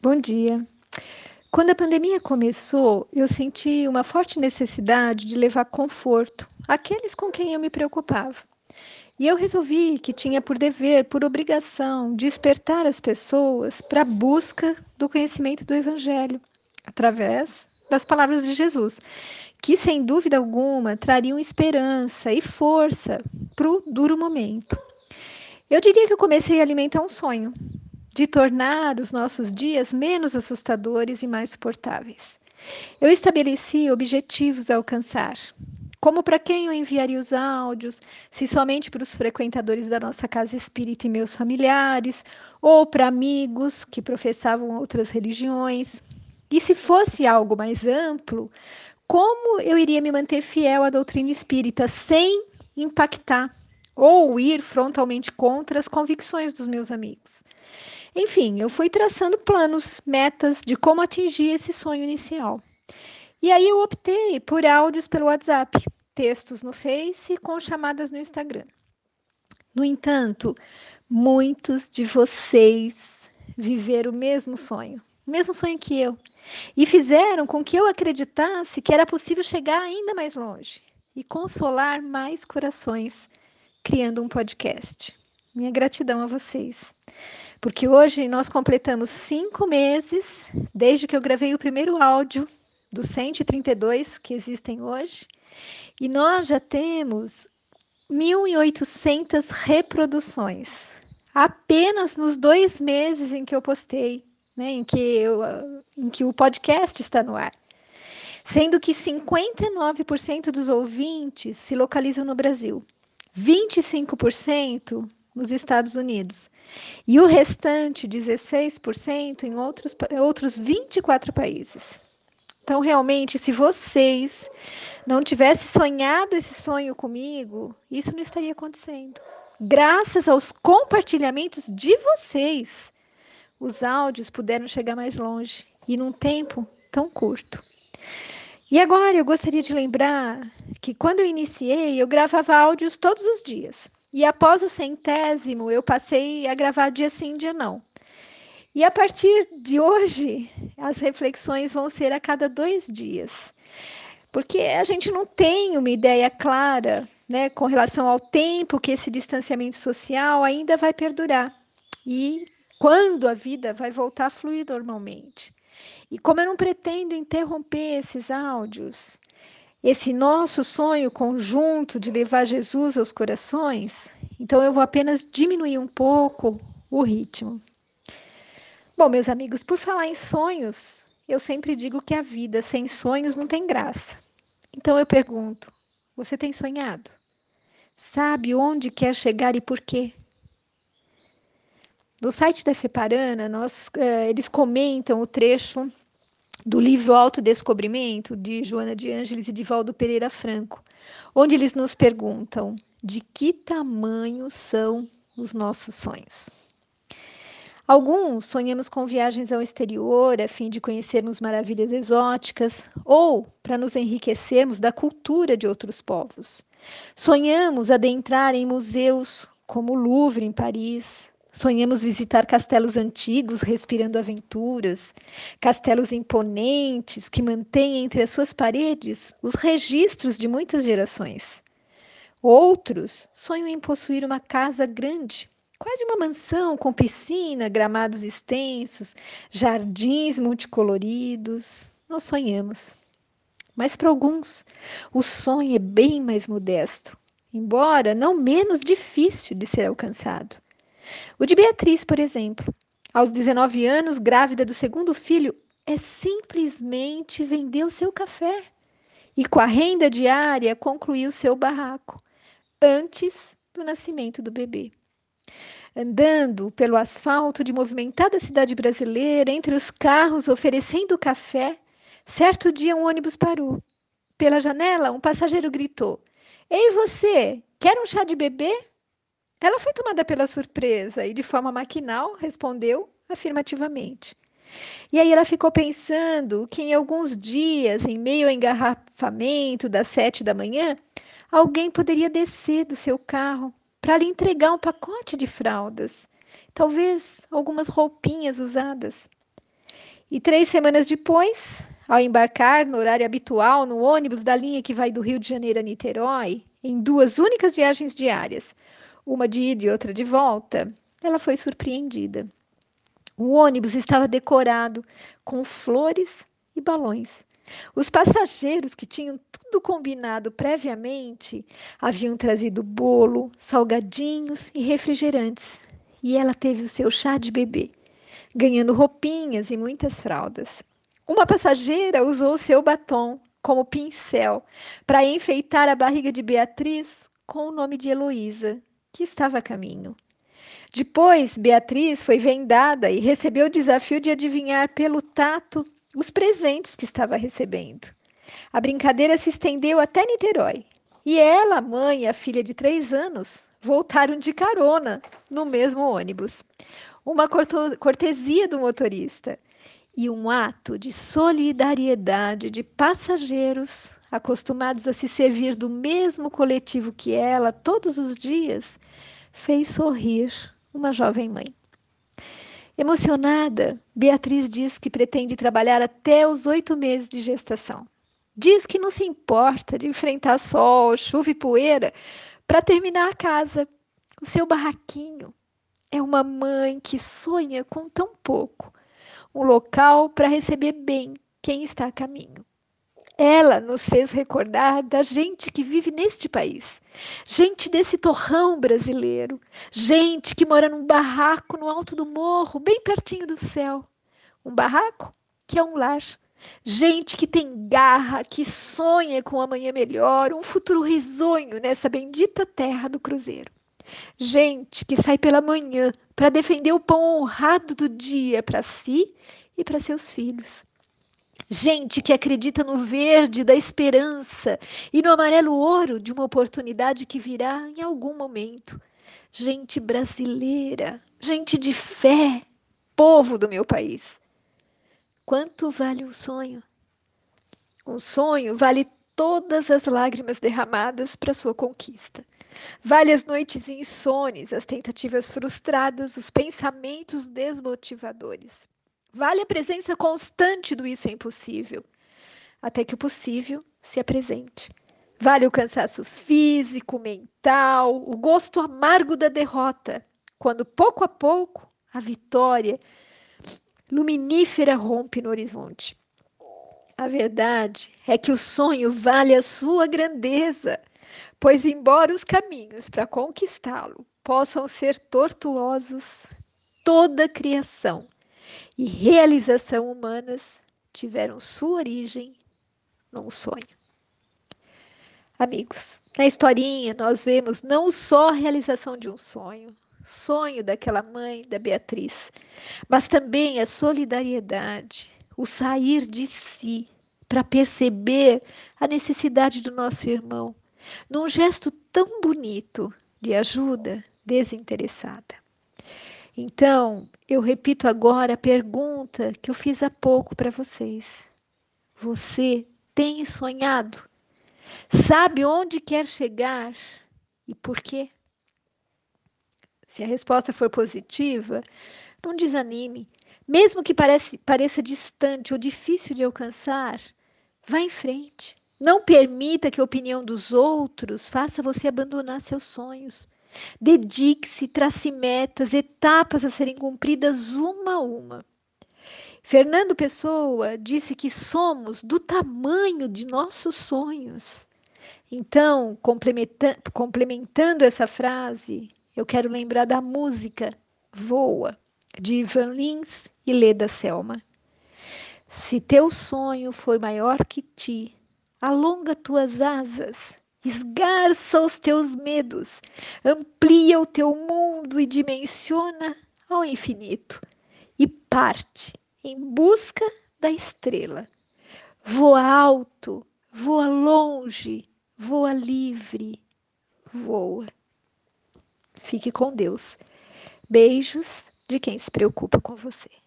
Bom dia. Quando a pandemia começou, eu senti uma forte necessidade de levar conforto àqueles com quem eu me preocupava. E eu resolvi que tinha por dever, por obrigação, despertar as pessoas para a busca do conhecimento do Evangelho, através das palavras de Jesus, que sem dúvida alguma trariam esperança e força para o duro momento. Eu diria que eu comecei a alimentar um sonho, de tornar os nossos dias menos assustadores e mais suportáveis. Eu estabeleci objetivos a alcançar. Como para quem eu enviaria os áudios, se somente para os frequentadores da nossa casa espírita e meus familiares, ou para amigos que professavam outras religiões. E se fosse algo mais amplo, como eu iria me manter fiel à doutrina espírita sem impactar ou ir frontalmente contra as convicções dos meus amigos. Enfim, eu fui traçando planos, metas de como atingir esse sonho inicial. E aí eu optei por áudios pelo WhatsApp, textos no Face com chamadas no Instagram. No entanto, muitos de vocês viveram o mesmo sonho, o mesmo sonho que eu, e fizeram com que eu acreditasse que era possível chegar ainda mais longe e consolar mais corações criando um podcast. Minha gratidão a vocês. Porque hoje nós completamos cinco meses desde que eu gravei o primeiro áudio dos 132 que existem hoje. E nós já temos 1.800 reproduções. Apenas nos dois meses em que eu postei, né, em, que eu, em que o podcast está no ar. Sendo que 59% dos ouvintes se localizam no Brasil 25% nos Estados Unidos e o restante, 16%, em outros, outros 24 países. Então, realmente, se vocês não tivessem sonhado esse sonho comigo, isso não estaria acontecendo. Graças aos compartilhamentos de vocês, os áudios puderam chegar mais longe e num tempo tão curto. E agora eu gostaria de lembrar que quando eu iniciei, eu gravava áudios todos os dias. E após o centésimo, eu passei a gravar dia sim, dia não. E a partir de hoje, as reflexões vão ser a cada dois dias. Porque a gente não tem uma ideia clara né, com relação ao tempo que esse distanciamento social ainda vai perdurar. E quando a vida vai voltar a fluir normalmente. E como eu não pretendo interromper esses áudios, esse nosso sonho conjunto de levar Jesus aos corações, então eu vou apenas diminuir um pouco o ritmo. Bom, meus amigos, por falar em sonhos, eu sempre digo que a vida sem sonhos não tem graça. Então eu pergunto: você tem sonhado? Sabe onde quer chegar e por quê? No site da FEPARANA, nós, uh, eles comentam o trecho do livro Autodescobrimento, de Joana de Ângeles e de Valdo Pereira Franco, onde eles nos perguntam de que tamanho são os nossos sonhos. Alguns sonhamos com viagens ao exterior a fim de conhecermos maravilhas exóticas ou para nos enriquecermos da cultura de outros povos. Sonhamos adentrar em museus como o Louvre em Paris, Sonhamos visitar castelos antigos, respirando aventuras, castelos imponentes que mantêm entre as suas paredes os registros de muitas gerações. Outros sonham em possuir uma casa grande, quase uma mansão com piscina, gramados extensos, jardins multicoloridos. Nós sonhamos. Mas para alguns, o sonho é bem mais modesto, embora não menos difícil de ser alcançado. O de Beatriz, por exemplo, aos 19 anos, grávida do segundo filho, é simplesmente vender o seu café e, com a renda diária, concluir o seu barraco antes do nascimento do bebê. Andando pelo asfalto de movimentada cidade brasileira, entre os carros oferecendo café, certo dia um ônibus parou. Pela janela, um passageiro gritou: Ei, você, quer um chá de bebê? Ela foi tomada pela surpresa e, de forma maquinal, respondeu afirmativamente. E aí ela ficou pensando que em alguns dias, em meio ao engarrafamento das sete da manhã, alguém poderia descer do seu carro para lhe entregar um pacote de fraldas, talvez algumas roupinhas usadas. E três semanas depois, ao embarcar no horário habitual no ônibus da linha que vai do Rio de Janeiro a Niterói, em duas únicas viagens diárias, uma de ida e outra de volta, ela foi surpreendida. O ônibus estava decorado com flores e balões. Os passageiros que tinham tudo combinado previamente haviam trazido bolo, salgadinhos e refrigerantes. E ela teve o seu chá de bebê, ganhando roupinhas e muitas fraldas. Uma passageira usou seu batom como pincel para enfeitar a barriga de Beatriz com o nome de Heloísa, que estava a caminho. Depois, Beatriz foi vendada e recebeu o desafio de adivinhar pelo tato os presentes que estava recebendo. A brincadeira se estendeu até Niterói. E ela, a mãe e a filha de três anos voltaram de carona no mesmo ônibus. Uma cortesia do motorista e um ato de solidariedade de passageiros acostumados a se servir do mesmo coletivo que ela todos os dias fez sorrir uma jovem mãe. Emocionada, Beatriz diz que pretende trabalhar até os oito meses de gestação. Diz que não se importa de enfrentar sol, chuva e poeira para terminar a casa, o seu barraquinho. É uma mãe que sonha com tão pouco, um local para receber bem quem está a caminho. Ela nos fez recordar da gente que vive neste país, gente desse torrão brasileiro, gente que mora num barraco no alto do morro, bem pertinho do céu. Um barraco que é um lar. Gente que tem garra, que sonha com um amanhã melhor, um futuro risonho nessa bendita terra do Cruzeiro. Gente que sai pela manhã para defender o pão honrado do dia para si e para seus filhos. Gente que acredita no verde da esperança e no amarelo ouro de uma oportunidade que virá em algum momento. Gente brasileira, gente de fé, povo do meu país. Quanto vale um sonho? Um sonho vale todas as lágrimas derramadas para sua conquista. Vale as noites insones, as tentativas frustradas, os pensamentos desmotivadores. Vale a presença constante do isso é impossível, até que o possível se apresente. Vale o cansaço físico, mental, o gosto amargo da derrota, quando pouco a pouco a vitória luminífera rompe no horizonte. A verdade é que o sonho vale a sua grandeza, pois, embora os caminhos para conquistá-lo possam ser tortuosos, toda a criação e realização humanas tiveram sua origem num sonho. Amigos, na historinha nós vemos não só a realização de um sonho, sonho daquela mãe da Beatriz, mas também a solidariedade, o sair de si para perceber a necessidade do nosso irmão, num gesto tão bonito de ajuda desinteressada. Então, eu repito agora a pergunta que eu fiz há pouco para vocês. Você tem sonhado? Sabe onde quer chegar e por quê? Se a resposta for positiva, não desanime. Mesmo que parece, pareça distante ou difícil de alcançar, vá em frente. Não permita que a opinião dos outros faça você abandonar seus sonhos. Dedique-se, trace metas, etapas a serem cumpridas uma a uma. Fernando Pessoa disse que somos do tamanho de nossos sonhos. Então, complementando essa frase, eu quero lembrar da música Voa, de Ivan Lins e Leda Selma. Se teu sonho foi maior que ti, alonga tuas asas esgarça os teus medos, amplia o teu mundo e dimensiona ao infinito e parte em busca da estrela. Voa alto, voa longe, voa livre, voa. Fique com Deus. Beijos de quem se preocupa com você.